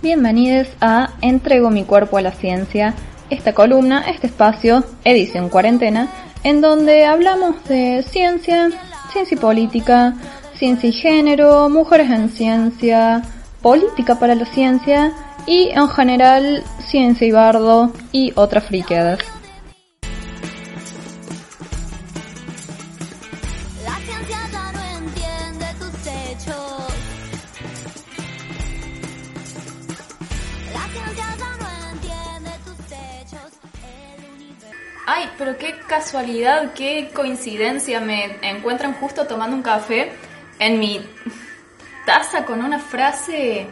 Bienvenidos a Entrego mi cuerpo a la ciencia, esta columna, este espacio, edición cuarentena, en donde hablamos de ciencia, ciencia y política, ciencia y género, mujeres en ciencia, política para la ciencia y en general ciencia y bardo y otras friqueadas. Ay, pero qué casualidad, qué coincidencia. Me encuentran justo tomando un café en mi taza con una frase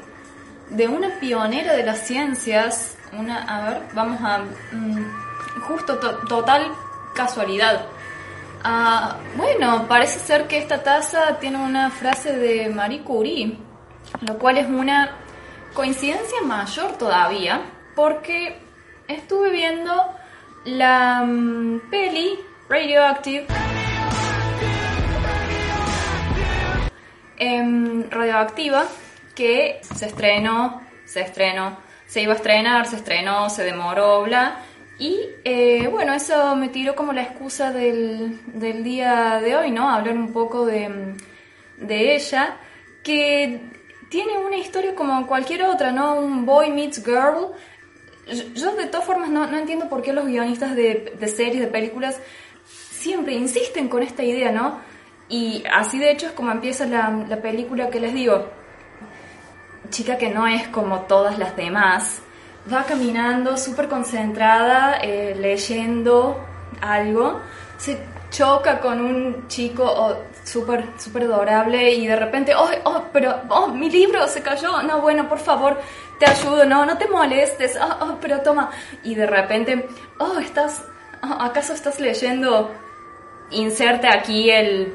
de una pionera de las ciencias. Una, a ver, vamos a. Mm, justo, total casualidad. Ah, bueno, parece ser que esta taza tiene una frase de Marie Curie, lo cual es una coincidencia mayor todavía, porque estuve viendo la mm, peli Radioactive. Em, radioactiva que se estrenó, se estrenó, se iba a estrenar, se estrenó, se demoró, bla. Y eh, bueno, eso me tiró como la excusa del, del, día de hoy, ¿no? Hablar un poco de, de ella, que tiene una historia como cualquier otra, ¿no? Un boy meets girl yo de todas formas no, no entiendo por qué los guionistas de, de, series, de películas, siempre insisten con esta idea, ¿no? Y así de hecho es como empieza la, la película que les digo. Chica que no es como todas las demás, va caminando súper concentrada, eh, leyendo algo, se choca con un chico oh, súper super adorable y de repente, oh, oh, pero, oh, mi libro se cayó, no, bueno, por favor, te ayudo, no, no te molestes, oh, oh, pero toma. Y de repente, oh, estás, oh, ¿acaso estás leyendo? Inserte aquí el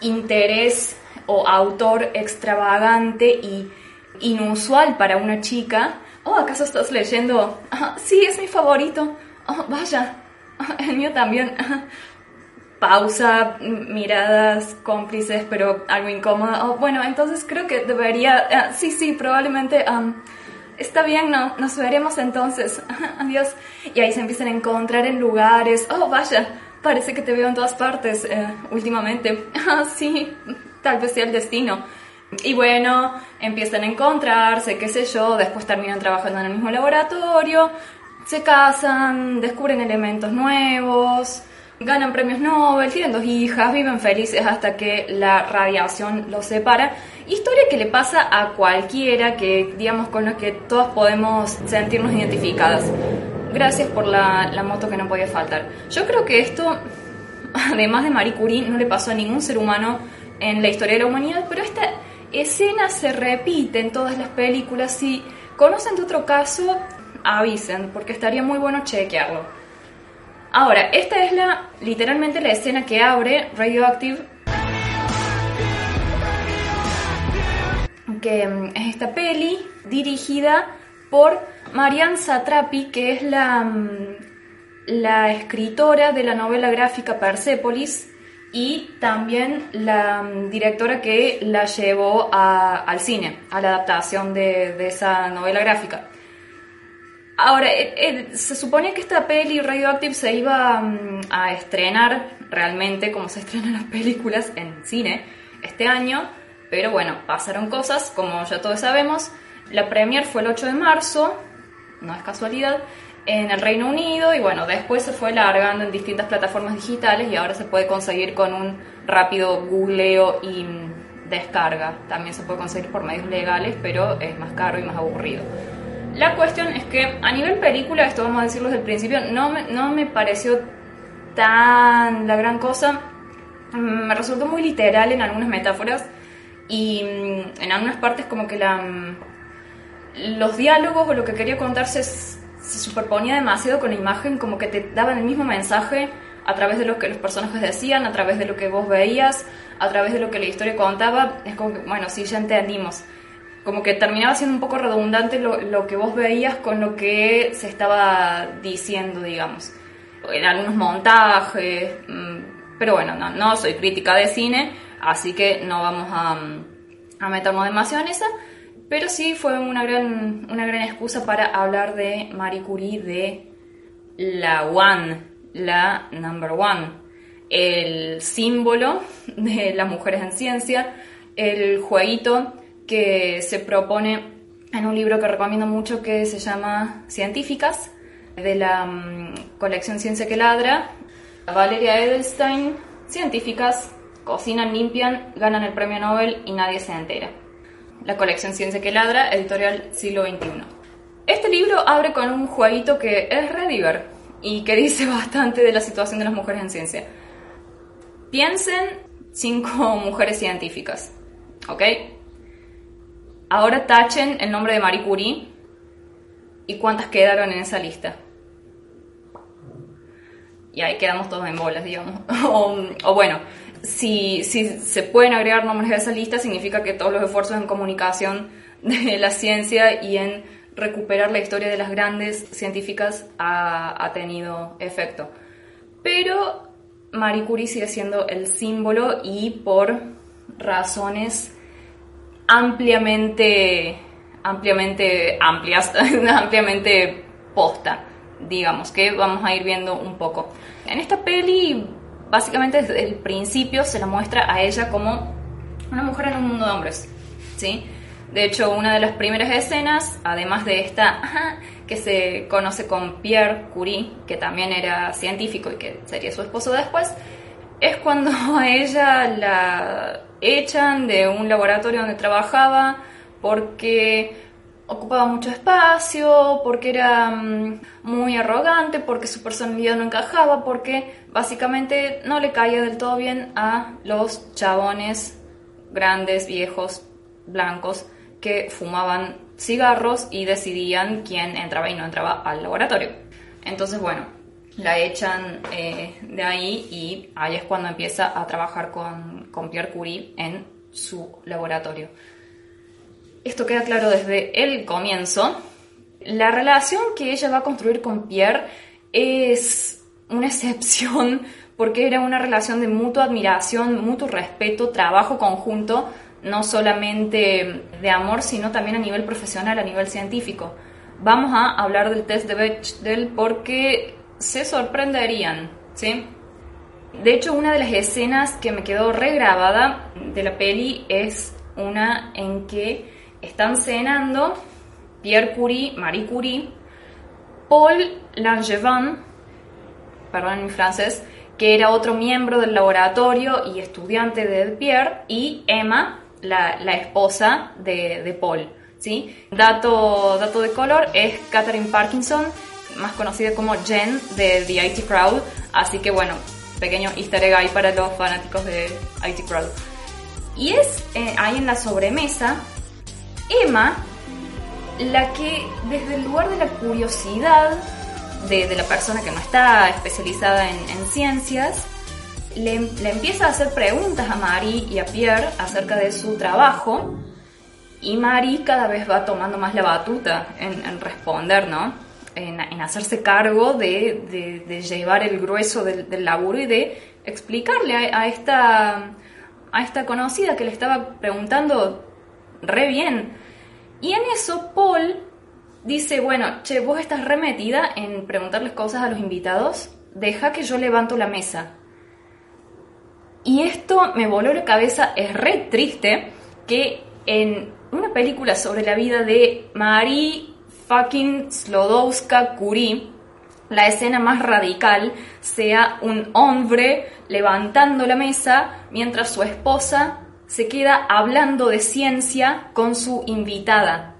interés o autor extravagante y inusual para una chica. Oh, ¿acaso estás leyendo? sí, es mi favorito. Oh, vaya, el mío también. Pausa, miradas cómplices, pero algo incómoda. Oh, bueno, entonces creo que debería. Ah, sí, sí, probablemente. Está bien, no, nos veremos entonces. Adiós. Y ahí se empiezan a encontrar en lugares. Oh, vaya, parece que te veo en todas partes eh, últimamente. Ah, sí, tal vez sea el destino. Y bueno, empiezan a encontrarse, qué sé yo, después terminan trabajando en el mismo laboratorio, se casan, descubren elementos nuevos, ganan premios Nobel, tienen dos hijas, viven felices hasta que la radiación los separa. Historia que le pasa a cualquiera que, digamos, con la que todas podemos sentirnos identificadas. Gracias por la, la moto que no podía faltar. Yo creo que esto, además de Marie Curie, no le pasó a ningún ser humano en la historia de la humanidad, pero esta escena se repite en todas las películas. Si conocen de otro caso, avisen, porque estaría muy bueno chequearlo. Ahora, esta es la literalmente la escena que abre Radioactive. Que mm, es esta peli dirigida por Marianne Satrapi, que es la, mm, la escritora de la novela gráfica Persepolis y también la mm, directora que la llevó al cine, a la adaptación de esa novela gráfica. Ahora, eh, eh, se supone que esta peli Radioactive se iba mm, a estrenar realmente como se estrenan las películas en cine este año, pero bueno, pasaron cosas, como ya todos sabemos. La premier fue el 8 de marzo, no es casualidad, en el Reino Unido y bueno, después se fue largando en distintas plataformas digitales y ahora se puede conseguir con un rápido googleo y mm, descarga. También se puede conseguir por medios legales, pero es más caro y más aburrido. La cuestión es que a nivel película, esto vamos a decirlo desde el principio, no me, no me pareció tan la gran cosa. Mm, me resultó muy literal en algunas metáforas y mm, en algunas partes como que la, mm, los diálogos o lo que quería contarse se, se superponía demasiado con la imagen, como que te daban el mismo mensaje a través de lo que los personajes decían, a través de lo que vos veías, a través de lo que la historia contaba. Es como que, bueno, sí, ya entendimos como que terminaba siendo un poco redundante lo, lo, que vos veías con lo que se estaba diciendo, digamos. En algunos montajes, mm, pero bueno, no, no soy crítica de cine, así que no vamos a, a meternos demasiado en esa, pero sí fue una gran, una gran excusa para hablar de Marie Curie, de la One, la Number One, el símbolo de las mujeres en ciencia, el jueguito que se propone en un libro que recomiendo mucho que se llama Científicas, de la mm, colección Ciencia que Ladra. Valeria Edelstein, Científicas, cocinan, limpian, ganan el premio Nobel y nadie se entera. La colección Ciencia que Ladra, editorial siglo XXI. Este libro abre con un jueguito que es Rediver y que dice bastante de la situación de las mujeres en ciencia. Piensen cinco mujeres científicas, ¿ok? Ahora tachen el nombre de Marie Curie y cuántas quedaron en esa lista. Y ahí quedamos todos en bolas, digamos. o, bueno, si, si se pueden agregar nombres a esa lista, significa que todos los esfuerzos en comunicación de la ciencia y en recuperar la historia de las grandes científicas ha, ha tenido efecto. Pero Marie Curie sigue siendo el símbolo y por razones ampliamente, ampliamente amplias, ampliamente posta, digamos, que vamos a ir viendo un poco. En esta peli, básicamente desde el principio se la muestra a ella como una mujer en un mundo de hombres, ¿sí? De hecho, una de las primeras escenas, además de esta que se conoce con Pierre Curie, que también era científico y que sería su esposo después, es cuando a ella la echan de un laboratorio donde trabajaba porque ocupaba mucho espacio, porque era mm, muy arrogante, porque su personalidad no encajaba, porque básicamente no le caía del todo bien a los chabones grandes, viejos, blancos, que fumaban cigarros y decidían quién entraba y no entraba al laboratorio. Entonces, bueno, la echan eh, de ahí y ahí es cuando empieza a trabajar con, con, Pierre Curie en su laboratorio. Esto queda claro desde el comienzo. La relación que ella va a construir con Pierre es una excepción porque era una relación de mutua admiración, mutuo respeto, trabajo conjunto, no solamente de amor, sino también a nivel profesional, a nivel científico. Vamos a hablar del test de Bechdel porque se sorprenderían, ¿sí? De hecho, una de las escenas que me quedó regrabada de la peli es una en que están cenando Pierre Curie, Marie Curie, Paul Langevin, perdón en francés, que era otro miembro del laboratorio y estudiante de Pierre, y Emma, la, esposa de, de Paul. ¿sí? Dato, dato de color es Catherine Parkinson, más conocida como Jen de The IT Crowd. Así que bueno, pequeño easter egg ahí para los fanáticos de IT Crowd. Y es eh, ahí en la sobremesa Emma la que desde el lugar de la curiosidad de, la persona que no está especializada en, ciencias, le, empieza a hacer preguntas a Mari y a Pierre acerca de su trabajo y Mari cada vez va tomando más la batuta en, en responder, ¿no? En, hacerse cargo de, llevar el grueso del, laburo y de explicarle a, esta, a esta conocida que le estaba preguntando re bien. Y en eso Paul dice, bueno, che, vos estás remetida en preguntarles cosas a los invitados, deja que yo levanto la mesa. Y esto me voló la cabeza, es re triste que en una película sobre la vida de Marie fucking Slodowska Curie, la escena más radical sea un hombre levantando la mesa mientras su esposa se queda hablando de ciencia con su invitada.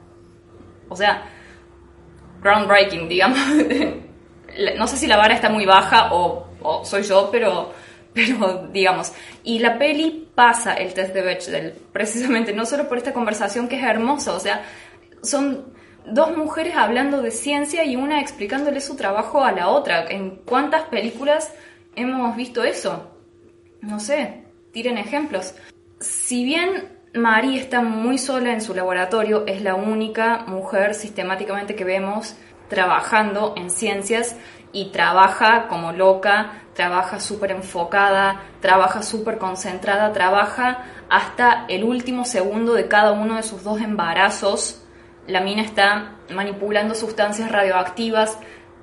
O sea, groundbreaking, digamos. no sé si la vara está muy baja o, soy yo, pero, pero digamos. Y la peli pasa el test de Bechdel, precisamente, no solo por esta conversación que es hermosa, o sea, son dos mujeres hablando de ciencia y una explicándole su trabajo a la otra. ¿En cuántas películas hemos visto eso? No sé, tiren ejemplos. Si bien Marie está muy sola en su laboratorio, es la única mujer sistemáticamente que vemos trabajando en ciencias y trabaja como loca, trabaja súper enfocada, trabaja súper concentrada, trabaja hasta el último segundo de cada uno de sus dos embarazos. La mina está manipulando sustancias radioactivas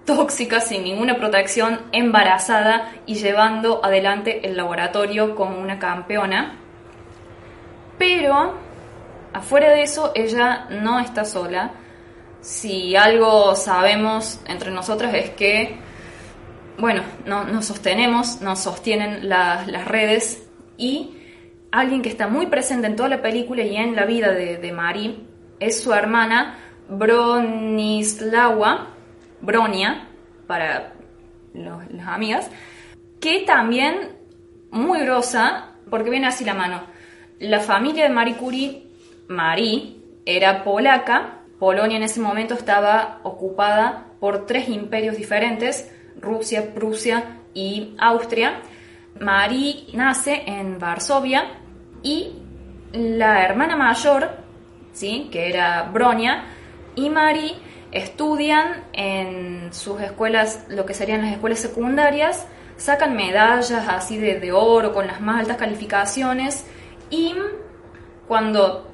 tóxicas sin ninguna protección, embarazada y llevando adelante el laboratorio como una campeona. Pero, afuera de eso, ella no está sola. Si algo sabemos entre nosotras es que, bueno, no, nos sostenemos, nos sostienen las redes y alguien que está muy presente en toda la película y en la vida de, de es su hermana Bronislawa, Bronia, para las amigas, que también muy grosa, porque viene así la mano. La familia de Marie Curie, Marie, era polaca. Polonia en ese momento estaba ocupada por tres imperios diferentes, Rusia, Prusia y Austria. Marie nace en Varsovia y la hermana mayor, ¿sí? que era Bronia, y Marie estudian en sus escuelas, lo que serían las escuelas secundarias, sacan medallas así de, oro con las más altas calificaciones y cuando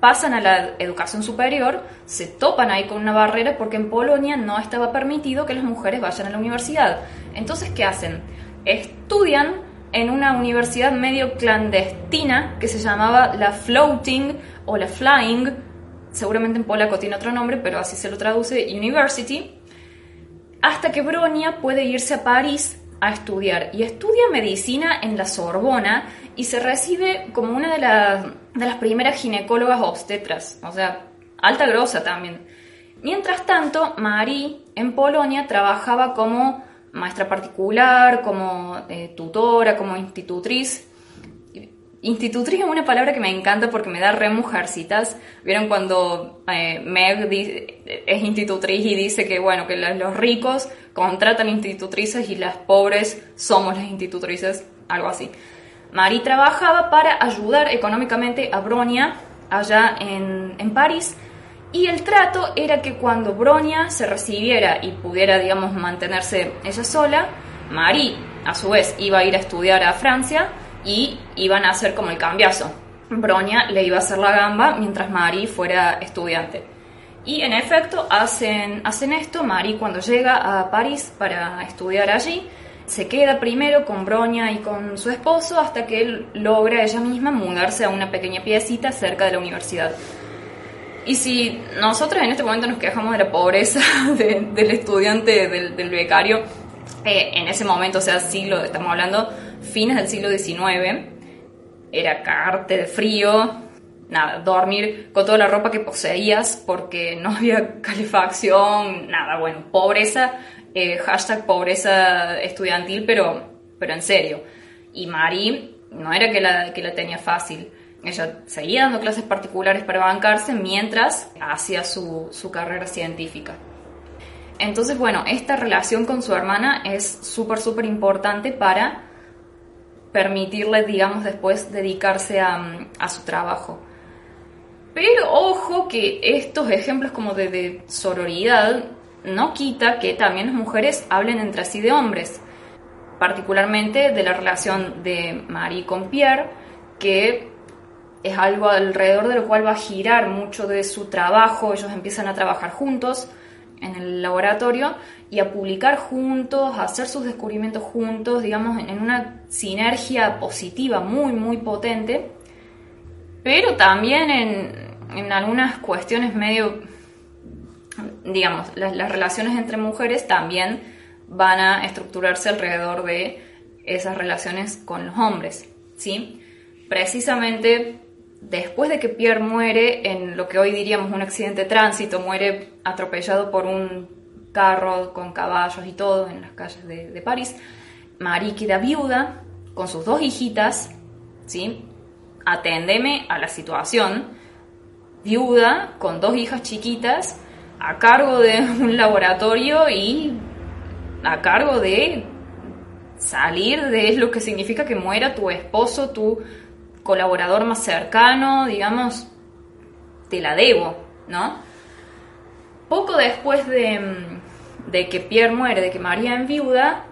pasan a la educación superior, se topan ahí con una barrera porque en Polonia no estaba permitido que las mujeres vayan a la universidad. Entonces, ¿qué hacen? Estudian en una universidad medio clandestina que se llamaba la Floating o la Flying. Seguramente en polaco tiene otro nombre, pero así se lo traduce, University, hasta que Bronia puede irse a París a estudiar. Y estudia medicina en la Sorbona y se recibe como una de, de las primeras ginecólogas obstetras, o sea, alta grosa también. Mientras tanto, Marie en Polonia trabajaba como maestra particular, como eh, tutora, como institutriz Institutriz es una palabra que me encanta porque me da re mujercitas. ¿Vieron cuando eh, Meg es institutriz y dice que, bueno, que los ricos contratan institutrices y las pobres somos las institutrices? Algo así. Marie trabajaba para ayudar económicamente a Bronia allá en, en París y el trato era que cuando Bronia se recibiera y pudiera, digamos, mantenerse ella sola, Marie, a su vez, iba a ir a estudiar a Francia y iban a hacer como el cambiazo. Broña le iba a hacer la gamba mientras Mari fuera estudiante. Y en efecto hacen, hacen esto, Mari cuando llega a París para estudiar allí, se queda primero con Broña y con su esposo hasta que él logra ella misma mudarse a una pequeña piecita cerca de la universidad. Y si nosotros en este momento nos quejamos de la pobreza del estudiante, del, becario, eh, en ese momento, o sea, siglo, estamos hablando fines del siglo XIX, era cagarte de frío, nada, dormir con toda la ropa que poseías porque no había calefacción, nada, bueno, pobreza, eh, hashtag pobreza estudiantil, pero, pero en serio. Y Mari no era que la, que la tenía fácil. Ella seguía dando clases particulares para bancarse mientras hacía su, su carrera científica. Entonces, bueno, esta relación con su hermana es súper, súper importante para permitirle, digamos, después dedicarse a, su trabajo. Pero ojo que estos ejemplos como de, sororidad no quita que también las mujeres hablen entre sí de hombres, particularmente de la relación de Marie con Pierre, que es algo alrededor de lo cual va a girar mucho de su trabajo, ellos empiezan a trabajar juntos, en el laboratorio y a publicar juntos, a hacer sus descubrimientos juntos, digamos, en una sinergia positiva muy, muy potente, pero también en, algunas cuestiones medio, digamos, las, las relaciones entre mujeres también van a estructurarse alrededor de esas relaciones con los hombres, ¿sí? Precisamente después de que Pierre muere en lo que hoy diríamos un accidente de tránsito, muere atropellado por un carro con caballos y todo en las calles de, París, Marie queda viuda con sus dos hijitas, ¿sí? Atendeme a la situación, viuda con dos hijas chiquitas a cargo de un laboratorio y a cargo de salir de lo que significa que muera tu esposo, tu colaborador más cercano, digamos, te la debo, ¿no? Poco después de, que Pierre muere, de que María viuda,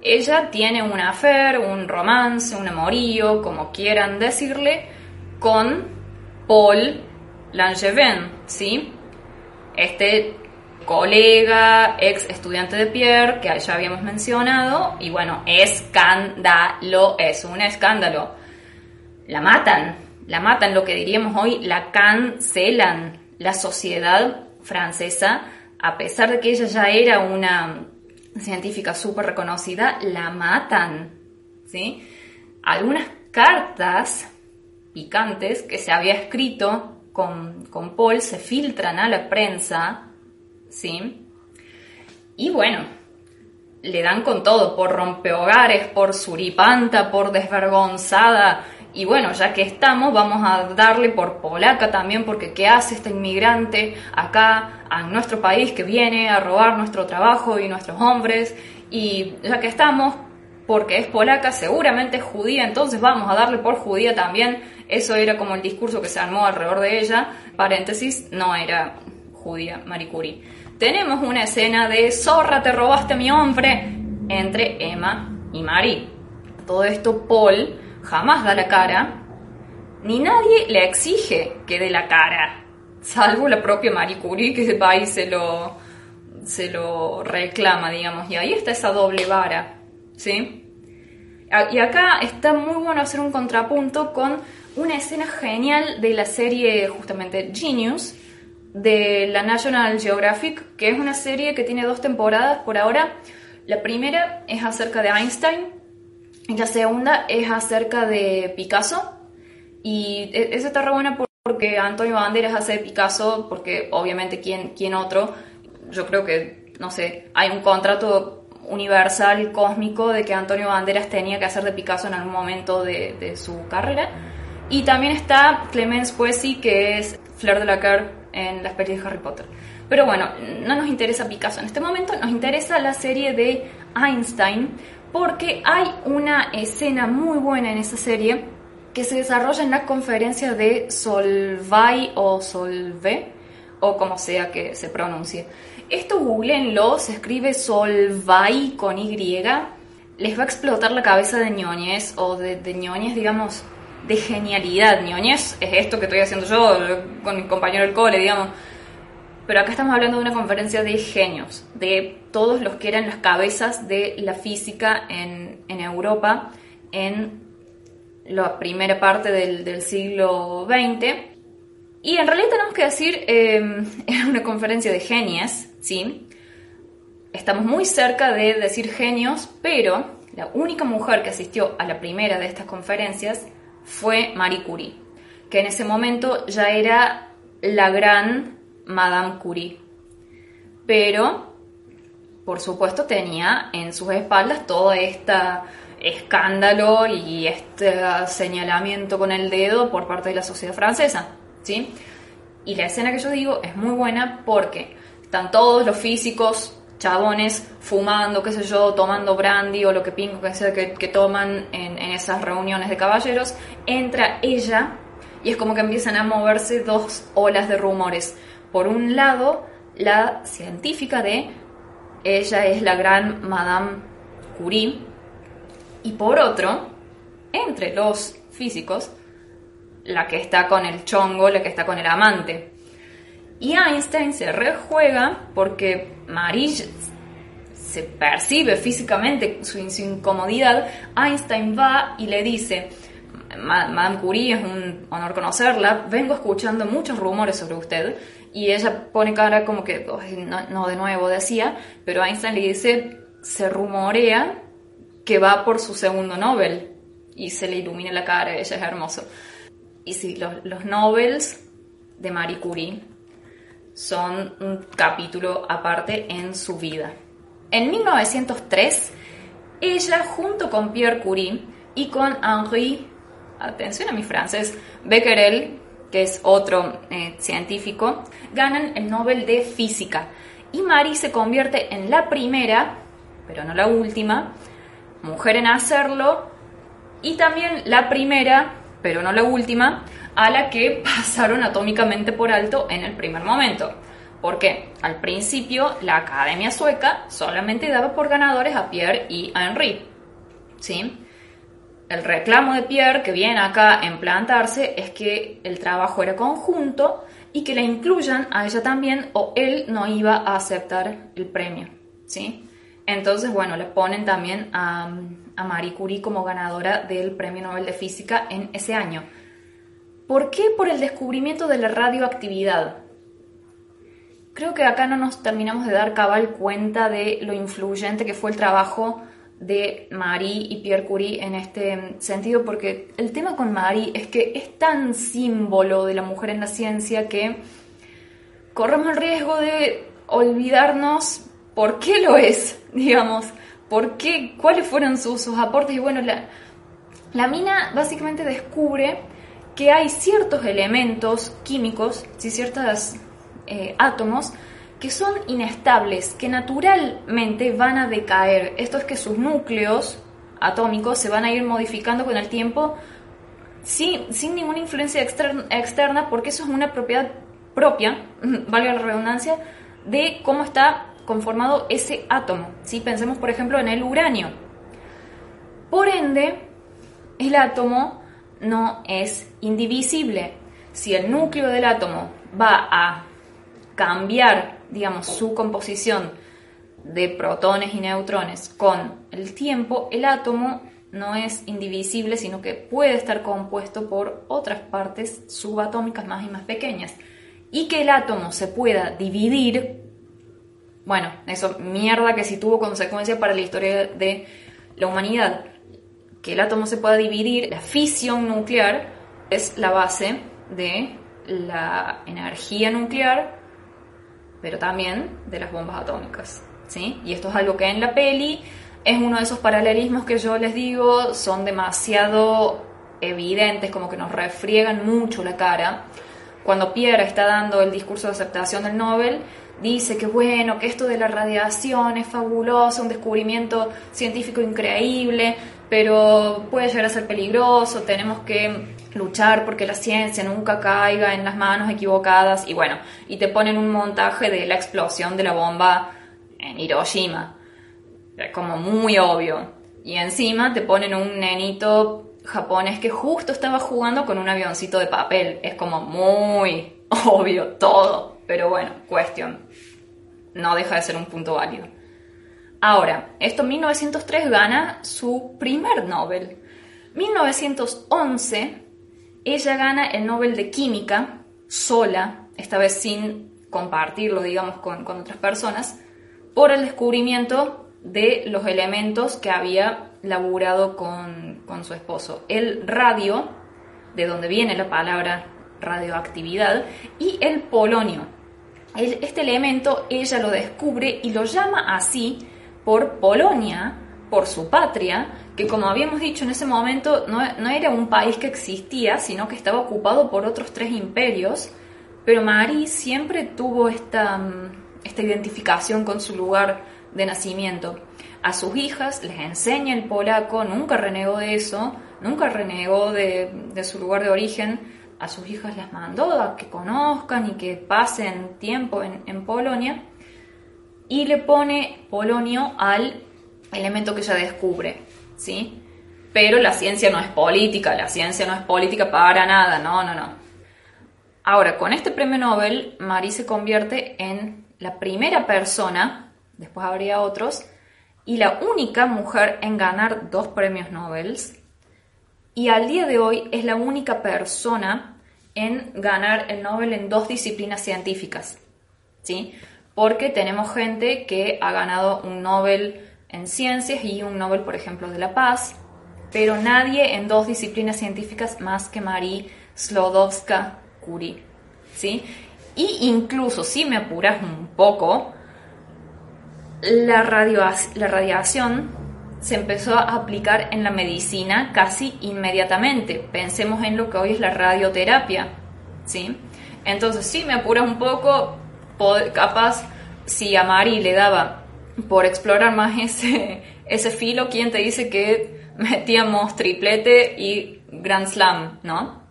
ella tiene un affair, un romance, un amorío, como quieran decirle, con Paul Langevin, ¿sí? Este colega, ex estudiante de Pierre, que ya habíamos mencionado, y bueno, escándalo, es un escándalo. La matan, la matan, lo que diríamos hoy, la cancelan. La sociedad francesa, a pesar de que ella ya era una científica súper reconocida, la matan. ¿sí? Algunas cartas picantes que se había escrito con, con Paul se filtran a la prensa, ¿sí? Y bueno, le dan con todo, por rompehogares, por suripanta, por desvergonzada. Y bueno, ya que estamos, vamos a darle por polaca también, porque ¿qué hace esta inmigrante acá, a nuestro país, que viene a robar nuestro trabajo y nuestros hombres? Y ya que estamos, porque es polaca, seguramente es judía, entonces vamos a darle por judía también. Eso era como el discurso que se armó alrededor de ella. Paréntesis, no era judía Marie Curie. Tenemos una escena de zorra, te robaste a mi hombre entre Emma y Marie. Todo esto Paul jamás da la cara, ni nadie le exige que dé la cara, salvo la propia Marie Curie que va y se lo, se lo reclama, digamos, y ahí está esa doble vara, ¿sí? Y acá está muy bueno hacer un contrapunto con una escena genial de la serie justamente Genius de la National Geographic, que es una serie que tiene dos temporadas por ahora. La primera es acerca de Einstein y la segunda es acerca de Picasso. Y e, esa está re buena porque Antonio Banderas hace Picasso, porque obviamente ¿quién, quién otro, yo creo que, no sé, hay un contrato universal, cósmico, de que Antonio Banderas tenía que hacer de Picasso en algún momento de, de su carrera. Y también está Clemence Poesy, que es Fleur de la Coeur en las pelis de Harry Potter. Pero bueno, no nos interesa Picasso en este momento, nos interesa la serie de Einstein, porque hay una escena muy buena en esa serie que se desarrolla en la conferencia de Solvay o Solve, o como sea que se pronuncie. Esto googleenlo, se escribe Solvay con Y, les va a explotar la cabeza de ñoñez, o de, de ñoñez, digamos, de genialidad. Ñoñez es esto que estoy haciendo yo con mi compañero del cole, digamos. Pero acá estamos hablando de una conferencia de genios, de todos los que eran las cabezas de la física en, Europa en la primera parte del, siglo XX. Y en realidad tenemos que decir, eh, era una conferencia de genios, ¿sí? Estamos muy cerca de decir genios, pero la única mujer que asistió a la primera de estas conferencias fue Marie Curie, que en ese momento ya era la gran Madame Curie. Pero, por supuesto, tenía en sus espaldas todo este escándalo y este señalamiento con el dedo por parte de la sociedad francesa, ¿sí? Y la escena que yo digo es muy buena porque están todos los físicos chabones fumando, qué sé yo, tomando brandy o lo que pingo que sea que, toman en, en, esas reuniones de caballeros, entra ella y es como que empiezan a moverse dos olas de rumores. Por un lado, la científica de ella es la gran Madame Curie y por otro, entre los físicos, la que está con el chongo, la que está con el amante. Y Einstein se rejuega porque Marie se percibe físicamente su, incomodidad. Einstein va y le dice, Madame Curie, es un honor conocerla, vengo escuchando muchos rumores sobre usted. Y ella pone cara como que, no, de nuevo decía, pero Einstein le dice, se rumorea que va por su segundo Nobel. Y se le ilumina la cara, ella es hermoso. Y sí, los, los Nobels de Marie Curie son un capítulo aparte en su vida. En 1903, ella junto con Pierre Curie y con Henri, atención a mi francés, Becquerel, que es otro eh, científico, ganan el Nobel de Física. Y Marie se convierte en la primera, pero no la última, mujer en hacerlo, y también la primera, pero no la última, a la que pasaron atómicamente por alto en el primer momento. Porque al principio la Academia Sueca solamente daba por ganadores a Pierre y a Henri. ¿Sí? El reclamo de Pierre que viene acá en plantarse es que el trabajo era conjunto y que la incluyan a ella también o él no iba a aceptar el premio. ¿Sí? Entonces, bueno, le ponen también a, a Marie Curie como ganadora del Premio Nobel de Física en ese año. ¿Por qué? Por el descubrimiento de la radioactividad. Creo que acá no nos terminamos de dar cabal cuenta de lo influyente que fue el trabajo de Marie y Pierre Curie en este sentido, porque el tema con Marie es que es tan símbolo de la mujer en la ciencia que corremos el riesgo de olvidarnos por qué lo es, digamos, por qué, cuáles fueron sus, aportes. Y bueno, la, la mina básicamente descubre que hay ciertos elementos químicos, si ciertas eh, átomos que son inestables, que naturalmente van a decaer. Esto es que sus núcleos atómicos se van a ir modificando con el tiempo sin, sin ninguna influencia externa, porque eso es una propiedad propia, valga la redundancia, de cómo está conformado ese átomo. Si Pensemos, por ejemplo, en el uranio. Por ende, el átomo no es indivisible. Si el núcleo del átomo va a cambiar, digamos, su composición de protones y neutrones con el tiempo, el átomo no es indivisible, sino que puede estar compuesto por otras partes subatómicas más y más pequeñas. Y que el átomo se pueda dividir, bueno, eso mierda que sí tuvo consecuencias para la historia de la humanidad. Que el átomo se pueda dividir, la fisión nuclear es la base de la energía nuclear pero también de las bombas atómicas. ¿sí? Y esto es algo que en la peli es uno de esos paralelismos que yo les digo son demasiado evidentes, como que nos refriegan mucho la cara. Cuando Pierre está dando el discurso de aceptación del Nobel, dice que bueno, que esto de la radiación es fabuloso, un descubrimiento científico increíble, pero puede llegar a ser peligroso, tenemos que luchar porque la ciencia nunca caiga en las manos equivocadas y bueno, y te ponen un montaje de la explosión de la bomba en Hiroshima, como muy obvio. Y encima te ponen un nenito japonés que justo estaba jugando con un avioncito de papel, es como muy obvio todo, pero bueno, cuestión, no deja de ser un punto válido. Ahora, esto en 1903 gana su primer Nobel. 1911 ella gana el Nobel de Química sola, esta vez sin compartirlo, digamos, con, otras personas, por el descubrimiento de los elementos que había laburado con, su esposo. El radio, de donde viene la palabra radioactividad, y el polonio. este elemento ella lo descubre y lo llama así por Polonia, por su patria, que como habíamos dicho en ese momento no, era un país que existía, sino que estaba ocupado por otros tres imperios, pero Marie siempre tuvo esta, mm, esta identificación con su lugar de nacimiento. A sus hijas les enseña el polaco, nunca renegó de eso, nunca renegó de, su lugar de origen. A sus hijas las mandó a que conozcan y que pasen tiempo en, en Polonia. Y le pone polonio al elemento que ella descubre. ¿Sí? Pero la ciencia no es política, la ciencia no es política para nada, no, no, no. Ahora, con este premio Nobel, Marie se convierte en la primera persona, después habría otros, y la única mujer en ganar dos premios Nobel. Y al día de hoy es la única persona en ganar el Nobel en dos disciplinas científicas. ¿Sí? Porque tenemos gente que ha ganado un Nobel en ciencias y un Nobel, por ejemplo, de la paz, pero nadie en dos disciplinas científicas más que Marie Slodowska Curie. ¿sí? Y incluso, si me apuras un poco, la, la radiación se empezó a aplicar en la medicina casi inmediatamente. Pensemos en lo que hoy es la radioterapia. ¿sí? Entonces, si me apuras un poco, capaz si a Marie le daba por explorar más ese, ese filo, ¿quién te dice que metíamos triplete y Grand Slam, no?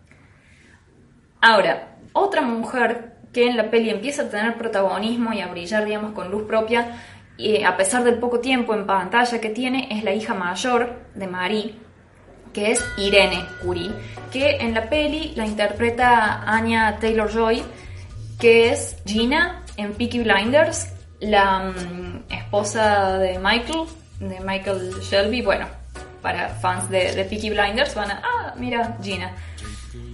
Ahora, otra mujer que en la peli empieza a tener protagonismo y a brillar, digamos, con luz propia, y a pesar del poco tiempo en pantalla que tiene, es la hija mayor de Marie, que es Irene Curie, que en la peli la interpreta Anya Taylor-Joy, que es Gina en Peaky Blinders, la mm, esposa de Michael, de Michael Shelby, bueno, para fans de, de Peaky Blinders van a, ah, mira, Gina.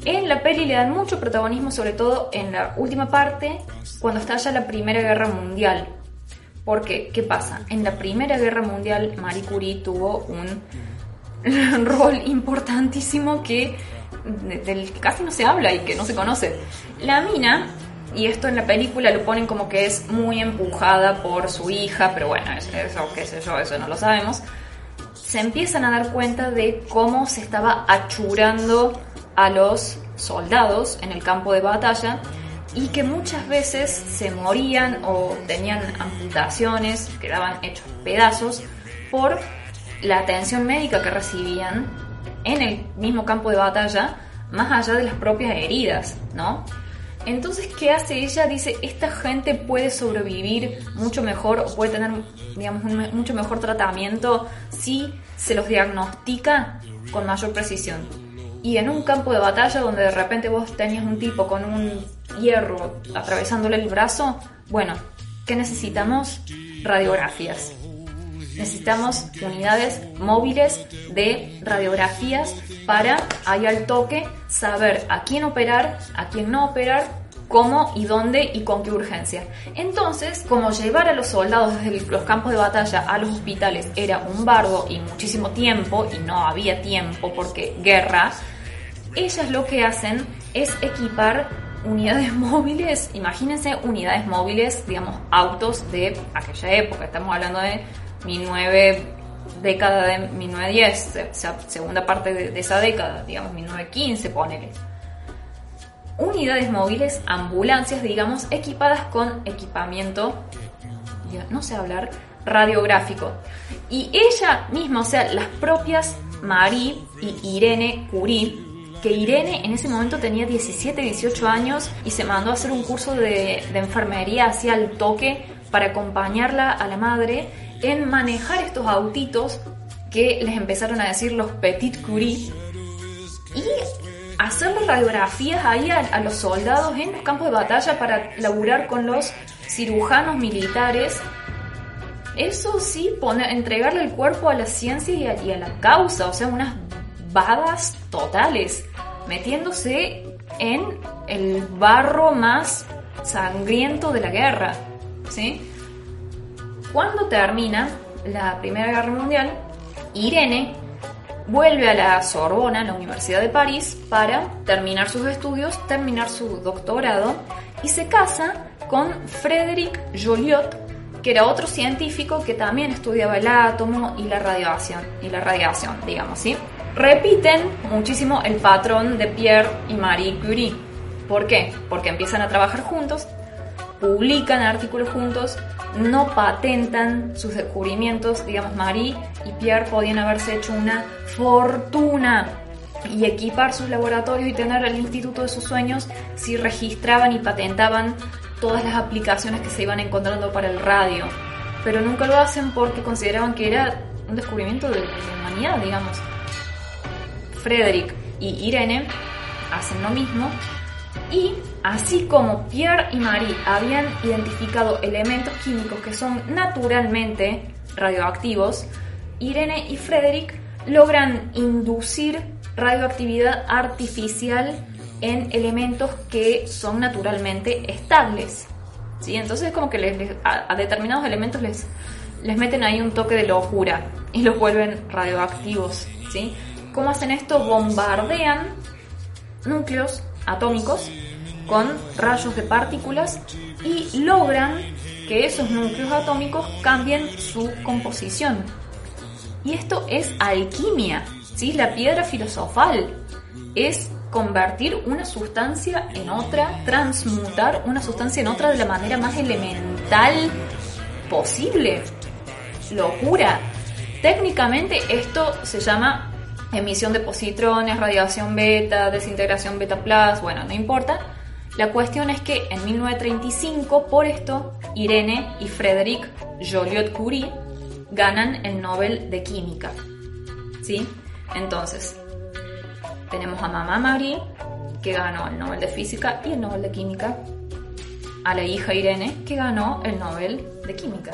En la peli le dan mucho protagonismo, sobre todo en la última parte, cuando estalla la Primera Guerra Mundial. Porque, ¿qué pasa? En la Primera Guerra Mundial, Marie Curie tuvo un rol importantísimo que del que casi no se habla y que no se conoce. La mina, y esto en la película lo ponen como que es muy empujada por su hija, pero bueno, eso, qué sé yo, eso no lo sabemos. Se empiezan a dar cuenta de cómo se estaba achurando a los soldados en el campo de batalla y que muchas veces se morían o tenían amputaciones, quedaban hechos pedazos por la atención médica que recibían en el mismo campo de batalla, más allá de las propias heridas, ¿no? Entonces, ¿qué hace ella? Dice, esta gente puede sobrevivir mucho mejor o puede tener, digamos, un mucho mejor tratamiento si se los diagnostica con mayor precisión. Y en un campo de batalla donde de repente vos tenías un tipo con un hierro atravesándole el brazo, bueno, ¿qué necesitamos? Radiografías. Necesitamos unidades móviles de radiografías para ahí al toque saber a quién operar, a quién no operar, cómo y dónde y con qué urgencia. Entonces, como llevar a los soldados desde los campos de batalla a los hospitales era un bardo y muchísimo tiempo, y no había tiempo porque guerra, ellas lo que hacen es equipar unidades móviles, imagínense unidades móviles, digamos, autos de aquella época, estamos hablando de 19 década de 1910, segunda parte de, esa década, digamos 1915, ponele. Unidades móviles, ambulancias, digamos, equipadas con equipamiento, no sé hablar, radiográfico. Y ella misma, o sea, las propias Marie y Irene Curie, que Irene en ese momento tenía 17, 18 años y se mandó a hacer un curso de, de enfermería hacia el toque para acompañarla a la madre en manejar estos autitos que les empezaron a decir los Petit Curie y hacer las radiografías ahí a, los soldados en los campos de batalla para laburar con los cirujanos militares. Eso sí, pone, entregarle el cuerpo a la ciencia y a, y a la causa, o sea, unas badas totales, metiéndose en el barro más sangriento de la guerra, ¿sí? Cuando termina la Primera Guerra Mundial, Irene vuelve a la Sorbona, la Universidad de París, para terminar sus estudios, terminar su doctorado y se casa con Frédéric Joliot, que era otro científico que también estudiaba el átomo y la radiación, y la radiación, digamos, ¿sí? Repiten muchísimo el patrón de Pierre y Marie Curie. ¿Por qué? Porque empiezan a trabajar juntos, publican artículos juntos, no patentan sus descubrimientos. Digamos, Marie y Pierre podían haberse hecho una fortuna y equipar sus laboratorios y tener el instituto de sus sueños si registraban y patentaban todas las aplicaciones que se iban encontrando para el radio. Pero nunca lo hacen porque consideraban que era un descubrimiento de la humanidad, digamos. Frederick y Irene hacen lo mismo y así como Pierre y Marie habían identificado elementos químicos que son naturalmente radioactivos, Irene y Frederick logran inducir radioactividad artificial en elementos que son naturalmente estables. ¿sí? Entonces como que a, determinados elementos les, les meten ahí un toque de locura y los vuelven radioactivos. ¿sí? ¿Cómo hacen esto? Bombardean núcleos atómicos con rayos de partículas y logran que esos núcleos atómicos cambien su composición. Y esto es alquimia, ¿sí? la piedra filosofal. Es convertir una sustancia en otra, transmutar una sustancia en otra de la manera más elemental posible. Locura. Técnicamente esto se llama emisión de positrones, radiación beta, desintegración beta plus, bueno, no importa. La cuestión es que en 1935, por esto, Irene y Frédéric Joliot-Curie ganan el Nobel de Química. ¿Sí? Entonces, tenemos a mamá Marie, que ganó el Nobel de Física y el Nobel de Química, a la hija Irene, que ganó el Nobel de Química.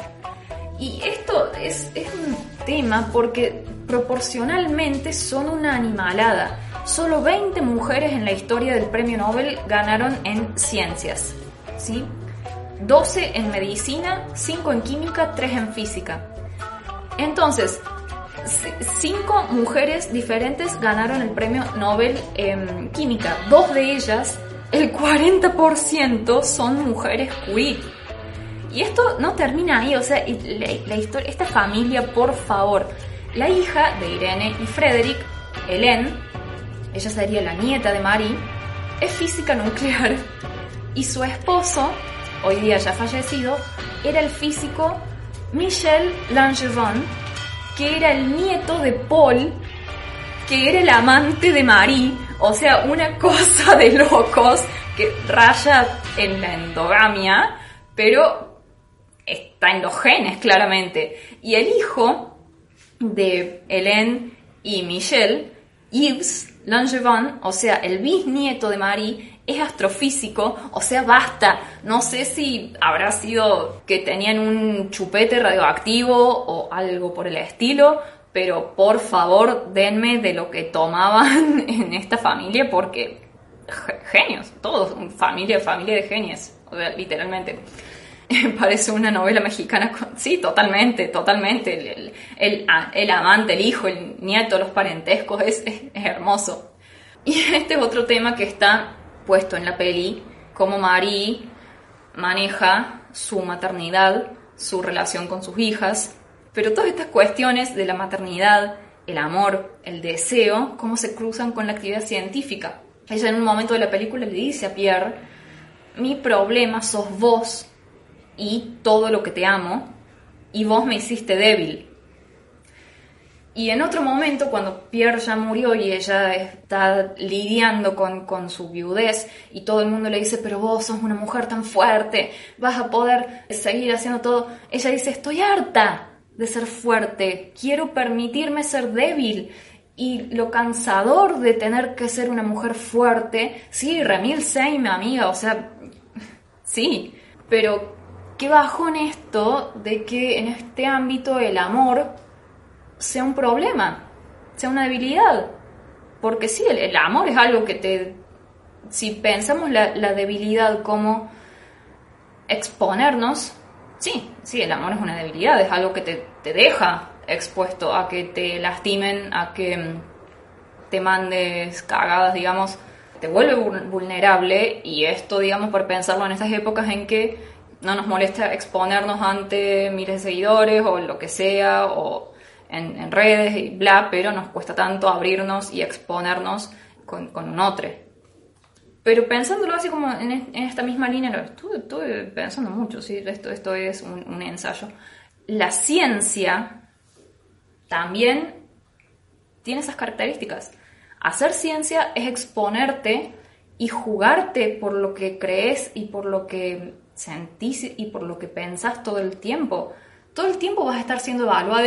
Y esto es, es un tema porque proporcionalmente son una animalada. Solo 20 mujeres en la historia del premio Nobel ganaron en ciencias. ¿sí? 12 en medicina, 5 en química, 3 en física. Entonces, 5 mujeres diferentes ganaron el premio Nobel en química. Dos de ellas, el 40% son mujeres Curie. Y esto no termina ahí, o sea, la, historia, esta familia, por favor, la hija de Irene y Frederick, Hélène, ella sería la nieta de Marie, es física nuclear y su esposo, hoy día ya fallecido, era el físico Michel Langevin, que era el nieto de Paul, que era el amante de Marie, o sea, una cosa de locos que raya en la endogamia, pero está en los genes claramente. Y el hijo de Hélène y Michel, Yves Langevin, o sea, el bisnieto de Marie, es astrofísico, o sea, basta. No sé si habrá sido que tenían un chupete radioactivo o algo por el estilo, pero por favor denme de lo que tomaban en esta familia porque genios, todos, familia, familia de genios, o sea, literalmente. parece una novela mexicana. Sí, totalmente, totalmente. El, amante, el hijo, el nieto, los parentescos, es, hermoso. Y este es otro tema que está puesto en la peli, cómo Marie maneja su maternidad, su relación con sus hijas, pero todas estas cuestiones de la maternidad, el amor, el deseo, cómo se cruzan con la actividad científica. Ella en un momento de la película le dice a Pierre, mi problema sos vos y todo lo que te amo, y vos me hiciste débil. Y en otro momento, cuando Pierre ya murió y ella está lidiando con, su viudez y todo el mundo le dice, pero vos sos una mujer tan fuerte, vas a poder seguir haciendo todo, ella dice, estoy harta de ser fuerte, quiero permitirme ser débil. Y lo cansador de tener que ser una mujer fuerte, sí, Ramil Seime, amiga, o sea, sí, pero qué bajón esto de que en este ámbito el amor sea un problema, sea una debilidad. Porque sí, el, amor es algo que te... Si pensamos la, debilidad como exponernos, sí, sí, el amor es una debilidad, es algo que te, te deja expuesto a que te lastimen, a que mm, te mandes cagadas, digamos, te vuelve vulnerable y esto, digamos, por pensarlo en estas épocas en que no nos molesta exponernos ante miles de seguidores o lo que sea, o en, redes y bla, pero nos cuesta tanto abrirnos y exponernos con, un otro. Pero pensándolo así como en, esta misma línea, lo estuve, pensando mucho, ¿sí? esto, esto es un, un ensayo. La ciencia también tiene esas características. Hacer ciencia es exponerte y jugarte por lo que crees y por lo que sentís y por lo que pensás todo el tiempo. Todo el tiempo vas a estar siendo evaluado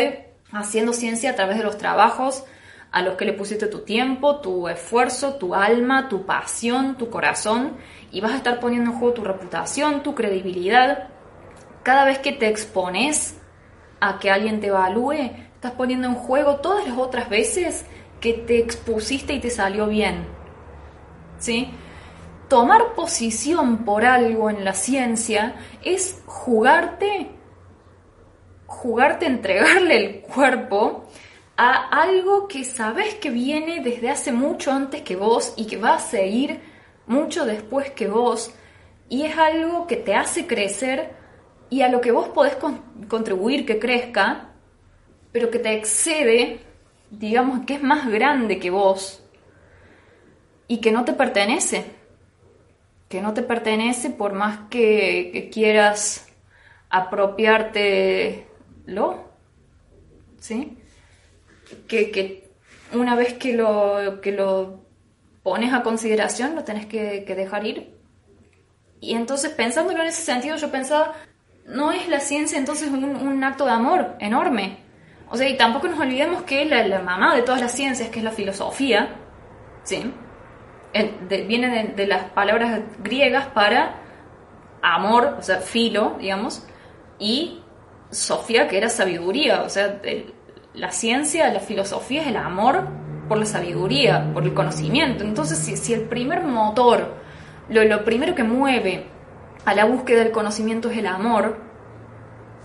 haciendo ciencia a través de los trabajos a los que le pusiste tu tiempo, tu esfuerzo, tu alma, tu pasión, tu corazón y vas a estar poniendo en juego tu reputación, tu credibilidad. Cada vez que te expones a que alguien te evalúe, estás poniendo en juego todas las otras veces que te expusiste y te salió bien. ¿Sí? Tomar posición por algo en la ciencia es jugarte, jugarte, entregarle el cuerpo a algo que sabes que viene desde hace mucho antes que vos y que va a seguir mucho después que vos y es algo que te hace crecer y a lo que vos podés contribuir que crezca, pero que te excede, digamos que es más grande que vos y que no te pertenece que no te pertenece por más que, quieras apropiarte lo, ¿sí? Que, una vez que lo, que lo pones a consideración lo tenés que, dejar ir y entonces pensándolo en ese sentido yo pensaba, ¿no es la ciencia entonces un, acto de amor enorme? O sea, y tampoco nos olvidemos que la, mamá de todas las ciencias, que es la filosofía, ¿sí? Viene de, las palabras griegas para amor, o sea, filo, digamos, y Sofía, que era sabiduría, o sea, la ciencia, la filosofía es el amor por la sabiduría, por el conocimiento. Entonces, si, el primer motor, lo, lo primero que mueve a la búsqueda del conocimiento es el amor,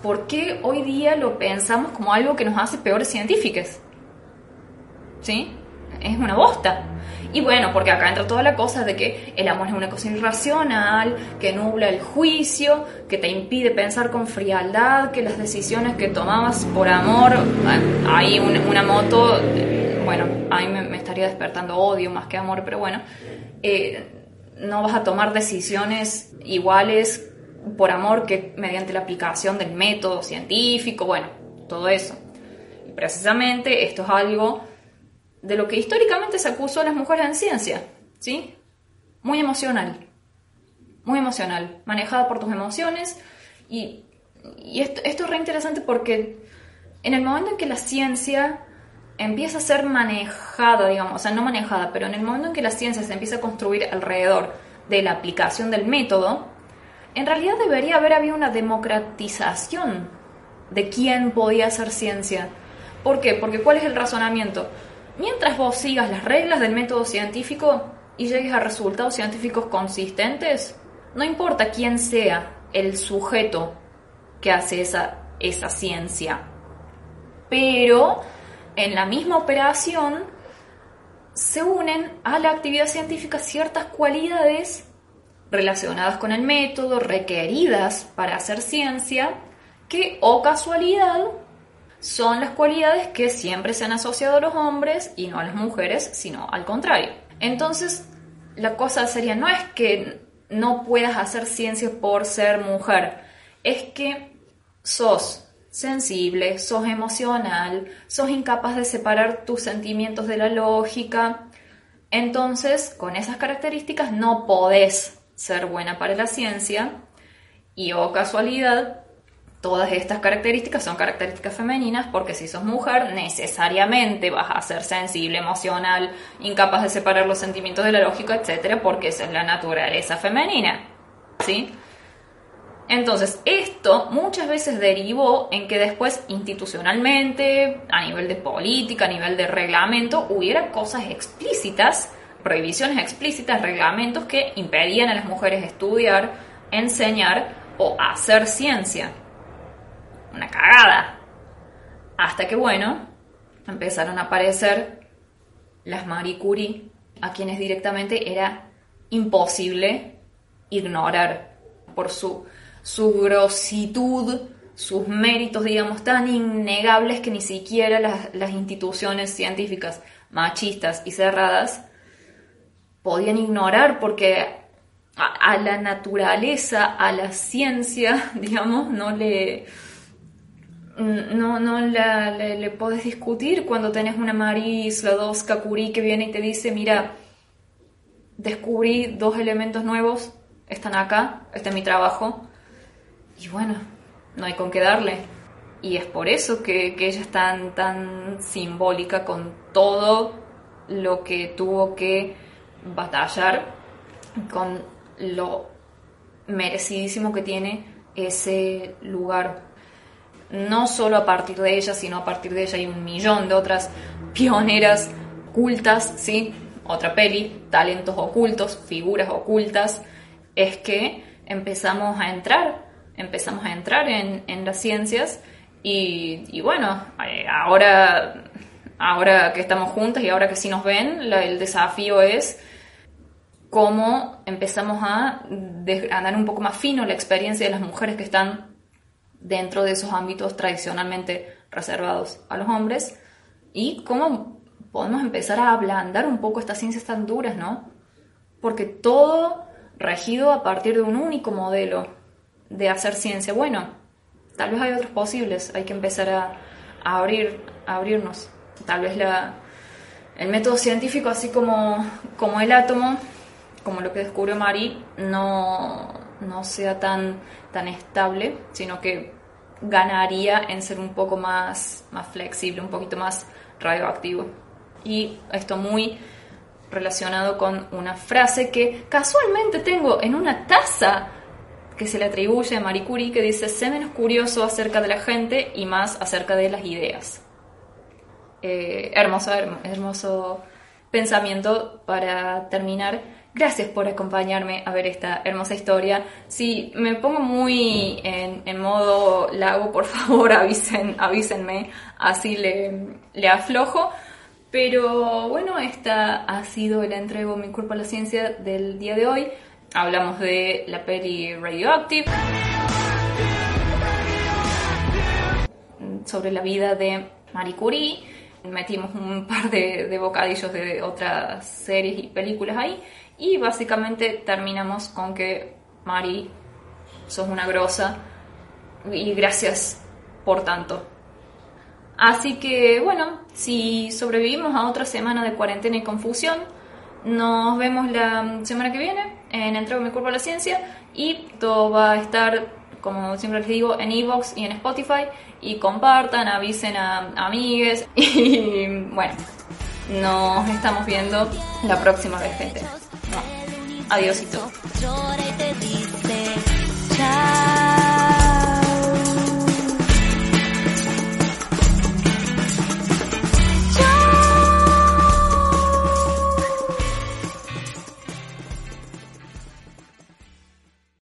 ¿por qué hoy día lo pensamos como algo que nos hace peores científicos? ¿Sí? Es una bosta. Y bueno, porque acá entra toda la cosa de que el amor es una cosa irracional, que nubla el juicio, que te impide pensar con frialdad, que las decisiones que tomabas por amor, hay una, moto, bueno, a mí me, estaría despertando odio más que amor, pero bueno, eh, no vas a tomar decisiones iguales por amor que mediante la aplicación del método científico, bueno, todo eso. Y precisamente esto es algo de lo que históricamente se acusó a las mujeres en ciencia, ¿sí? Muy emocional, muy emocional, manejada por tus emociones y, esto, esto es re interesante porque en el momento en que la ciencia empieza a ser manejada, digamos, o sea, no manejada, pero en el momento en que la ciencia se empieza a construir alrededor de la aplicación del método, en realidad debería haber habido una democratización de quién podía hacer ciencia. ¿Por qué? Porque ¿cuál es el razonamiento? Mientras vos sigas las reglas del método científico y llegues a resultados científicos consistentes, no importa quién sea el sujeto que hace esa, esa ciencia. Pero en la misma operación se unen a la actividad científica ciertas cualidades relacionadas con el método, requeridas para hacer ciencia, que, o casualidad, son las cualidades que siempre se han asociado a los hombres y no a las mujeres, sino al contrario. Entonces, la cosa sería, no es que no puedas hacer ciencia por ser mujer, es que sos sensible, sos emocional, sos incapaz de separar tus sentimientos de la lógica. Entonces, con esas características no podés ser buena para la ciencia y, o oh casualidad, Todas estas características son características femeninas porque si sos mujer necesariamente vas a ser sensible, emocional, incapaz de separar los sentimientos de la lógica, etcétera, porque esa es la naturaleza femenina. ¿Sí? Entonces, esto muchas veces derivó en que después institucionalmente, a nivel de política, a nivel de reglamento, hubiera cosas explícitas, prohibiciones explícitas, reglamentos que impedían a las mujeres estudiar, enseñar o hacer ciencia una cagada. Hasta que, bueno, empezaron a aparecer las Marie Curie, a quienes directamente era imposible ignorar por su, su grositud, sus méritos, digamos, tan innegables que ni siquiera las, las instituciones científicas machistas y cerradas podían ignorar porque a, la naturaleza, a la ciencia, digamos, no le, no, no la, le, podés discutir cuando tenés una Marie Slodowska Curie que viene y te dice, mira, descubrí dos elementos nuevos, están acá, este es mi trabajo, y bueno, no hay con qué darle. Y es por eso que, que ella es tan, tan simbólica con todo lo que tuvo que batallar, con lo merecidísimo que tiene ese lugar no solo a partir de ella, sino a partir de ella hay un millón de otras pioneras cultas, ¿sí? Otra peli, talentos ocultos, figuras ocultas, es que empezamos a entrar, empezamos a entrar en, las ciencias y, bueno, eh, ahora, ahora que estamos juntas y ahora que sí nos ven, el desafío es cómo empezamos a andar un poco más fino la experiencia de las mujeres que están dentro de esos ámbitos tradicionalmente reservados a los hombres y cómo podemos empezar a ablandar un poco estas ciencias tan duras, ¿no? Porque todo regido a partir de un único modelo de hacer ciencia. Bueno, tal vez hay otros posibles, hay que empezar a, abrir, abrirnos. Tal vez la, el método científico, así como, como el átomo, como lo que descubrió Marie, no, no sea tan, tan estable, sino que ganaría en ser un poco más, más flexible, un poquito más radioactivo. Y esto muy relacionado con una frase que casualmente tengo en una taza que se le atribuye a Marie Curie que dice, sé menos curioso acerca de la gente y más acerca de las ideas. Eh, hermoso, hermoso pensamiento para terminar. Gracias por acompañarme a ver esta hermosa historia. Si me pongo muy en, modo lago, por favor avisen, avísenme, así le, le aflojo. Pero bueno, esta ha sido el entrego Mi cuerpo a la ciencia del día de hoy. Hablamos de la peli Radioactive, sobre la vida de Marie Curie. Metimos un par de, de bocadillos de otras series y películas ahí. Y básicamente terminamos con que Marie, sos una grosa y gracias por tanto. Así que bueno, si sobrevivimos a otra semana de cuarentena y confusión, nos vemos la semana que viene en Entrego mi cuerpo a la ciencia y todo va a estar, como siempre les digo, en Evox y en Spotify y compartan, avisen a amigues y bueno, nos estamos viendo la próxima vez, gente. Adiósito.